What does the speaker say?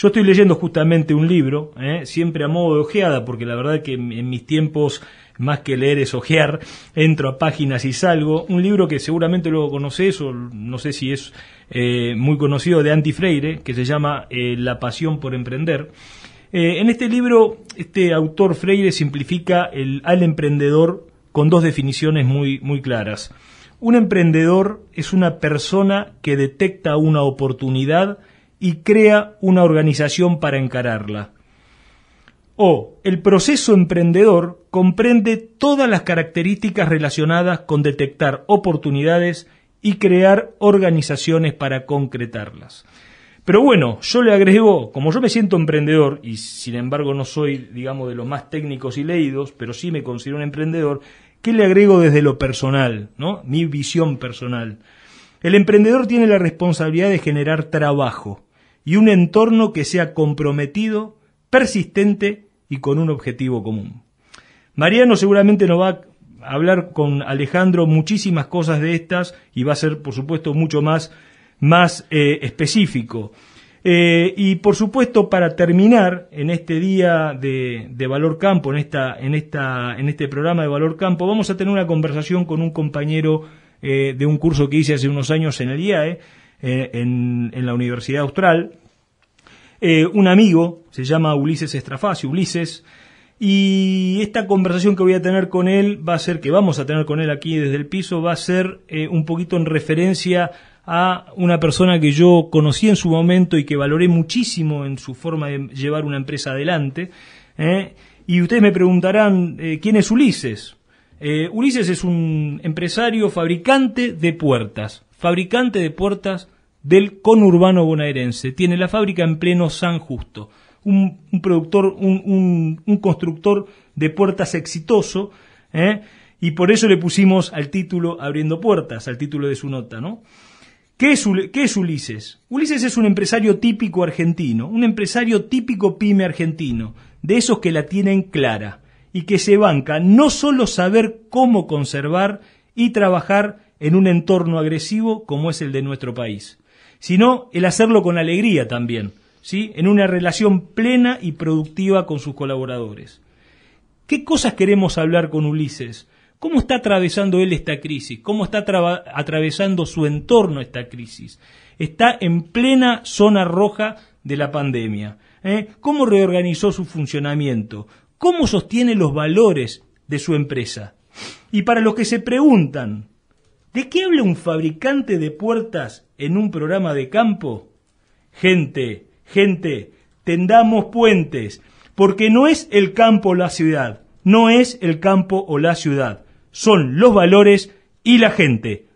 Yo estoy leyendo justamente un libro, ¿eh? siempre a modo de ojeada, porque la verdad que en, mis tiempos más que leer es ojear, entro a páginas y salgo. Un libro que seguramente luego conoces, o no sé si es eh, muy conocido, de Anti Freire, que se llama eh, La pasión por emprender. en este libro, este autor Freire simplifica el, al emprendedor con dos definiciones muy, muy claras. Un emprendedor es una persona que detecta una oportunidad y crea una organización para encararla. O el proceso emprendedor comprende todas las características relacionadas con detectar oportunidades y crear organizaciones para concretarlas. Pero bueno, yo le agrego, como yo me siento emprendedor, y sin embargo no soy, digamos, de los más técnicos y leídos, pero sí me considero un emprendedor, ¿qué le agrego desde lo personal, ¿no? Mi visión personal. El emprendedor tiene la responsabilidad de generar trabajo, y un entorno que sea comprometido, persistente y con un objetivo común. Mariano seguramente nos va a hablar con Alejandro muchísimas cosas de estas y va a ser, por supuesto, mucho más, más eh, específico. Eh, y por supuesto, para terminar en este día de, de, Valor Campo, en, esta, en, esta, en este programa de Valor Campo, vamos a tener una conversación con un compañero eh, de un curso que hice hace unos años en el IAE, eh, en, la Universidad Austral. Eh, un amigo, se llama Ulises Estrafacio, Ulises, y esta conversación que voy a tener con él va a ser, que vamos a tener con él aquí desde el piso, va a ser eh, un poquito en referencia a una persona que yo conocí en su momento y que valoré muchísimo en su forma de llevar una empresa adelante. Y ustedes me preguntarán, ¿quién es Ulises? Ulises es un empresario fabricante de puertas, fabricante de puertas del conurbano bonaerense. Tiene la fábrica en pleno San Justo. Un, productor, un, constructor de puertas exitoso, ¿eh? y por eso le pusimos al título Abriendo Puertas, al título de su nota, ¿no? ¿Qué es, ¿Qué es Ulises? Ulises es un empresario típico argentino, un empresario típico pyme argentino, de esos que la tienen clara y que se banca no solo saber cómo conservar y trabajar en un entorno agresivo como es el de nuestro país, sino el hacerlo con alegría también, ¿sí? en una relación plena y productiva con sus colaboradores. ¿Qué cosas queremos hablar con Ulises? ¿Cómo está atravesando él esta crisis? ¿Cómo está atravesando su entorno esta crisis? Está en plena zona roja de la pandemia. ¿eh? ¿Cómo reorganizó su funcionamiento? ¿Cómo sostiene los valores de su empresa? Y para los que se preguntan, ¿De qué habla un fabricante de puertas en un programa de campo? Gente, gente, tendamos puentes, porque no es el campo o la ciudad, no es el campo o la ciudad, son los valores y la gente.